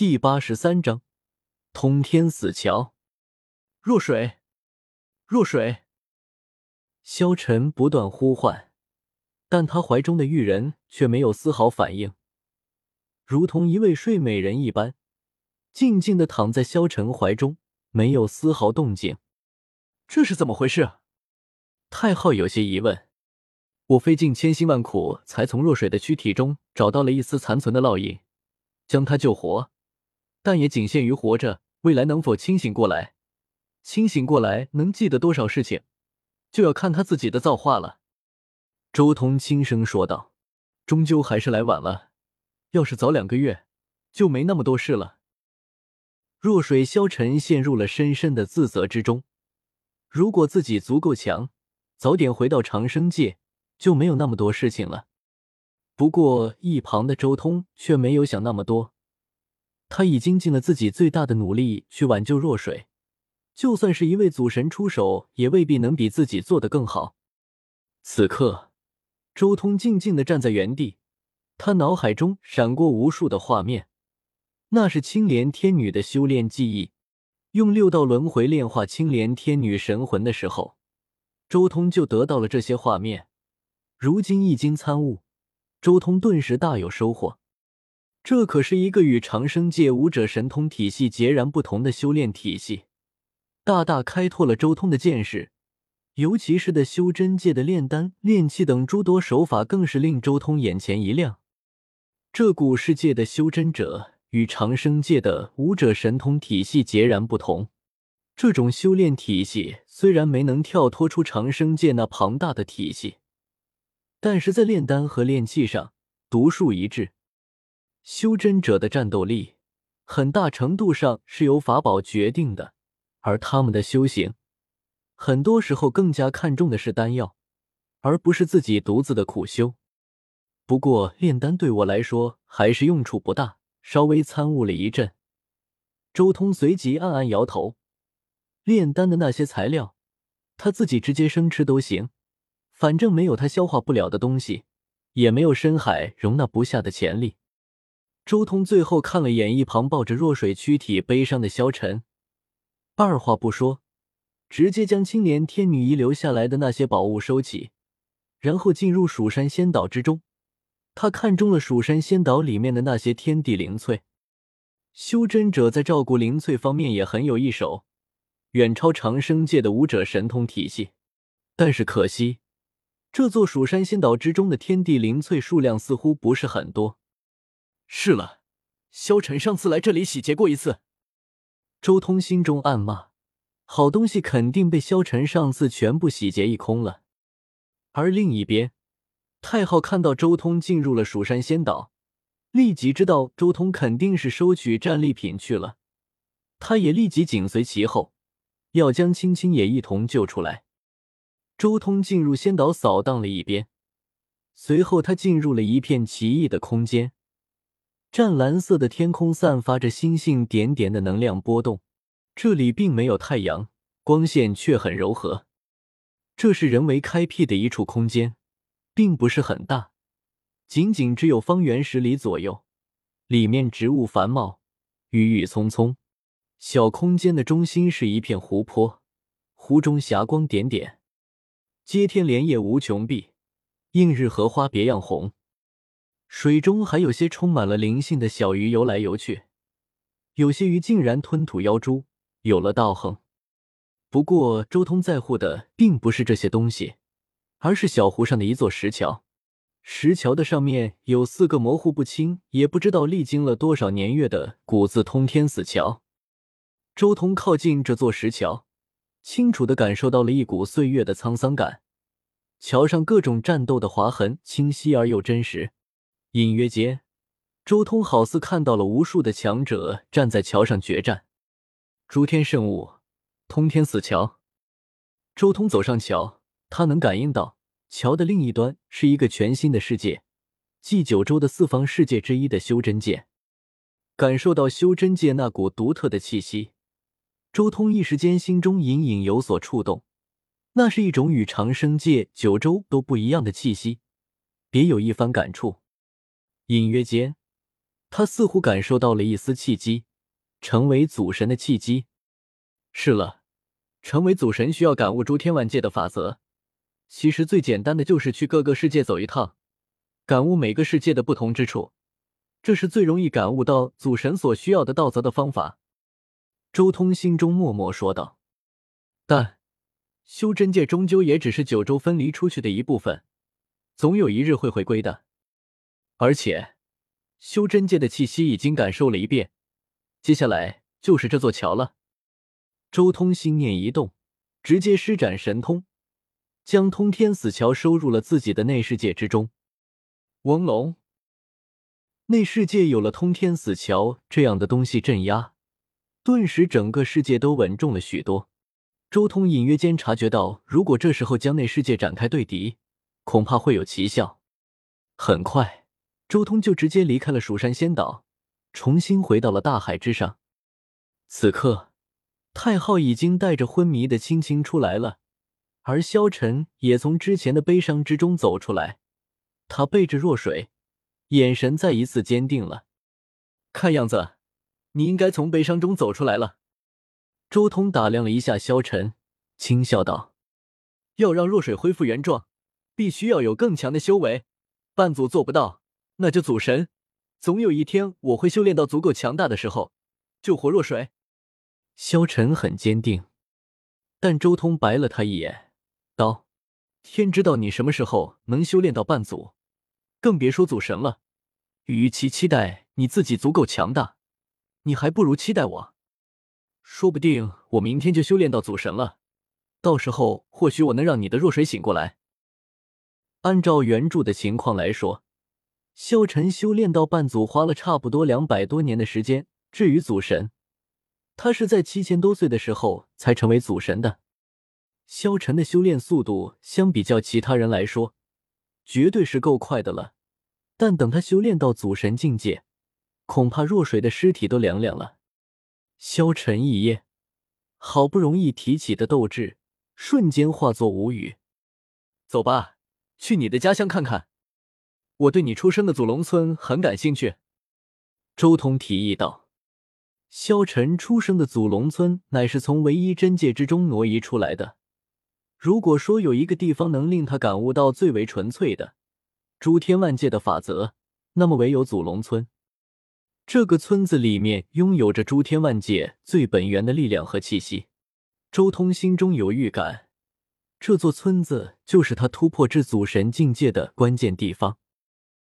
第八十三章通天死桥。若水，若水！萧晨不断呼唤，但他怀中的玉人却没有丝毫反应，如同一位睡美人一般，静静的躺在萧晨怀中，没有丝毫动静。这是怎么回事？太昊有些疑问。我费尽千辛万苦，才从若水的躯体中找到了一丝残存的烙印，将他救活。但也仅限于活着，未来能否清醒过来，清醒过来能记得多少事情，就要看他自己的造化了。周通轻声说道：“终究还是来晚了，要是早两个月，就没那么多事了。”若水消沉陷入了深深的自责之中。如果自己足够强，早点回到长生界，就没有那么多事情了。不过一旁的周通却没有想那么多。他已经尽了自己最大的努力去挽救若水，就算是一位祖神出手，也未必能比自己做得更好。此刻，周通静静的站在原地，他脑海中闪过无数的画面，那是青莲天女的修炼记忆。用六道轮回炼化青莲天女神魂的时候，周通就得到了这些画面。如今一经参悟，周通顿时大有收获。这可是一个与长生界武者神通体系截然不同的修炼体系，大大开拓了周通的见识。尤其是的修真界的炼丹、炼气等诸多手法，更是令周通眼前一亮。这古世界的修真者与长生界的武者神通体系截然不同。这种修炼体系虽然没能跳脱出长生界那庞大的体系，但是在炼丹和炼气上独树一帜。修真者的战斗力，很大程度上是由法宝决定的，而他们的修行，很多时候更加看重的是丹药，而不是自己独自的苦修。不过炼丹对我来说还是用处不大，稍微参悟了一阵。周通随即暗暗摇头，炼丹的那些材料，他自己直接生吃都行，反正没有他消化不了的东西，也没有深海容纳不下的潜力。周通最后看了眼一旁抱着弱水躯体悲伤的萧晨，二话不说，直接将青莲天女遗留下来的那些宝物收起，然后进入蜀山仙岛之中。他看中了蜀山仙岛里面的那些天地灵翠，修真者在照顾灵翠方面也很有一手，远超长生界的武者神通体系。但是可惜，这座蜀山仙岛之中的天地灵翠数量似乎不是很多。是了，萧晨上次来这里洗劫过一次。周通心中暗骂：好东西肯定被萧晨上次全部洗劫一空了。而另一边，太昊看到周通进入了蜀山仙岛，立即知道周通肯定是收取战利品去了，他也立即紧随其后，要将青青也一同救出来。周通进入仙岛扫荡了一边，随后他进入了一片奇异的空间。湛蓝色的天空散发着星星点点的能量波动，这里并没有太阳，光线却很柔和。这是人为开辟的一处空间，并不是很大，仅仅只有方圆十里左右。里面植物繁茂，郁郁葱葱。小空间的中心是一片湖泊，湖中霞光点点，接天莲叶无穷碧，映日荷花别样红。水中还有些充满了灵性的小鱼游来游去，有些鱼竟然吞吐妖珠，有了道行。不过周通在乎的并不是这些东西，而是小湖上的一座石桥。石桥的上面有四个模糊不清，也不知道历经了多少年月的古字“通天死桥”。周通靠近这座石桥，清楚的感受到了一股岁月的沧桑感。桥上各种战斗的划痕清晰而又真实。隐约间，周通好似看到了无数的强者站在桥上决战。诸天圣物，通天死桥。周通走上桥，他能感应到桥的另一端是一个全新的世界，即九州的四方世界之一的修真界。感受到修真界那股独特的气息，周通一时间心中隐隐有所触动。那是一种与长生界、九州都不一样的气息，别有一番感触。隐约间，他似乎感受到了一丝契机，成为祖神的契机。是了，成为祖神需要感悟诸天万界的法则。其实最简单的就是去各个世界走一趟，感悟每个世界的不同之处，这是最容易感悟到祖神所需要的道则的方法。周通心中默默说道：“但修真界终究也只是九州分离出去的一部分，总有一日会回归的。而且，修真界的气息已经感受了一遍，接下来就是这座桥了。”周通心念一动，直接施展神通。将通天死桥收入了自己的内世界之中。嗡隆，内世界有了通天死桥这样的东西镇压，顿时整个世界都稳重了许多。周通隐约间察觉到，如果这时候将内世界展开对敌，恐怕会有奇效。很快，周通就直接离开了蜀山仙岛，重新回到了大海之上。此刻，太昊已经带着昏迷的青青出来了。而萧晨也从之前的悲伤之中走出来，他背着若水，眼神再一次坚定了。看样子，你应该从悲伤中走出来了。周通打量了一下萧晨，轻笑道：“要让若水恢复原状，必须要有更强的修为。半祖做不到，那就祖神。总有一天，我会修炼到足够强大的时候，救活若水。”萧晨很坚定，但周通白了他一眼。道：“天知道你什么时候能修炼到半祖，更别说祖神了。与其期待你自己足够强大，你还不如期待我。说不定我明天就修炼到祖神了，到时候或许我能让你的弱水醒过来。按照原著的情况来说，萧晨修炼到半祖花了差不多两百多年的时间。至于祖神，他是在七千多岁的时候才成为祖神的。”萧晨的修炼速度相比较其他人来说，绝对是够快的了。但等他修炼到祖神境界，恐怕若水的尸体都凉凉了。萧晨一噎，好不容易提起的斗志瞬间化作无语。走吧，去你的家乡看看。我对你出生的祖龙村很感兴趣。周通提议道：“萧晨出生的祖龙村乃是从唯一真界之中挪移出来的。”如果说有一个地方能令他感悟到最为纯粹的诸天万界的法则，那么唯有祖龙村。这个村子里面拥有着诸天万界最本源的力量和气息。周通心中有预感，这座村子就是他突破至祖神境界的关键地方。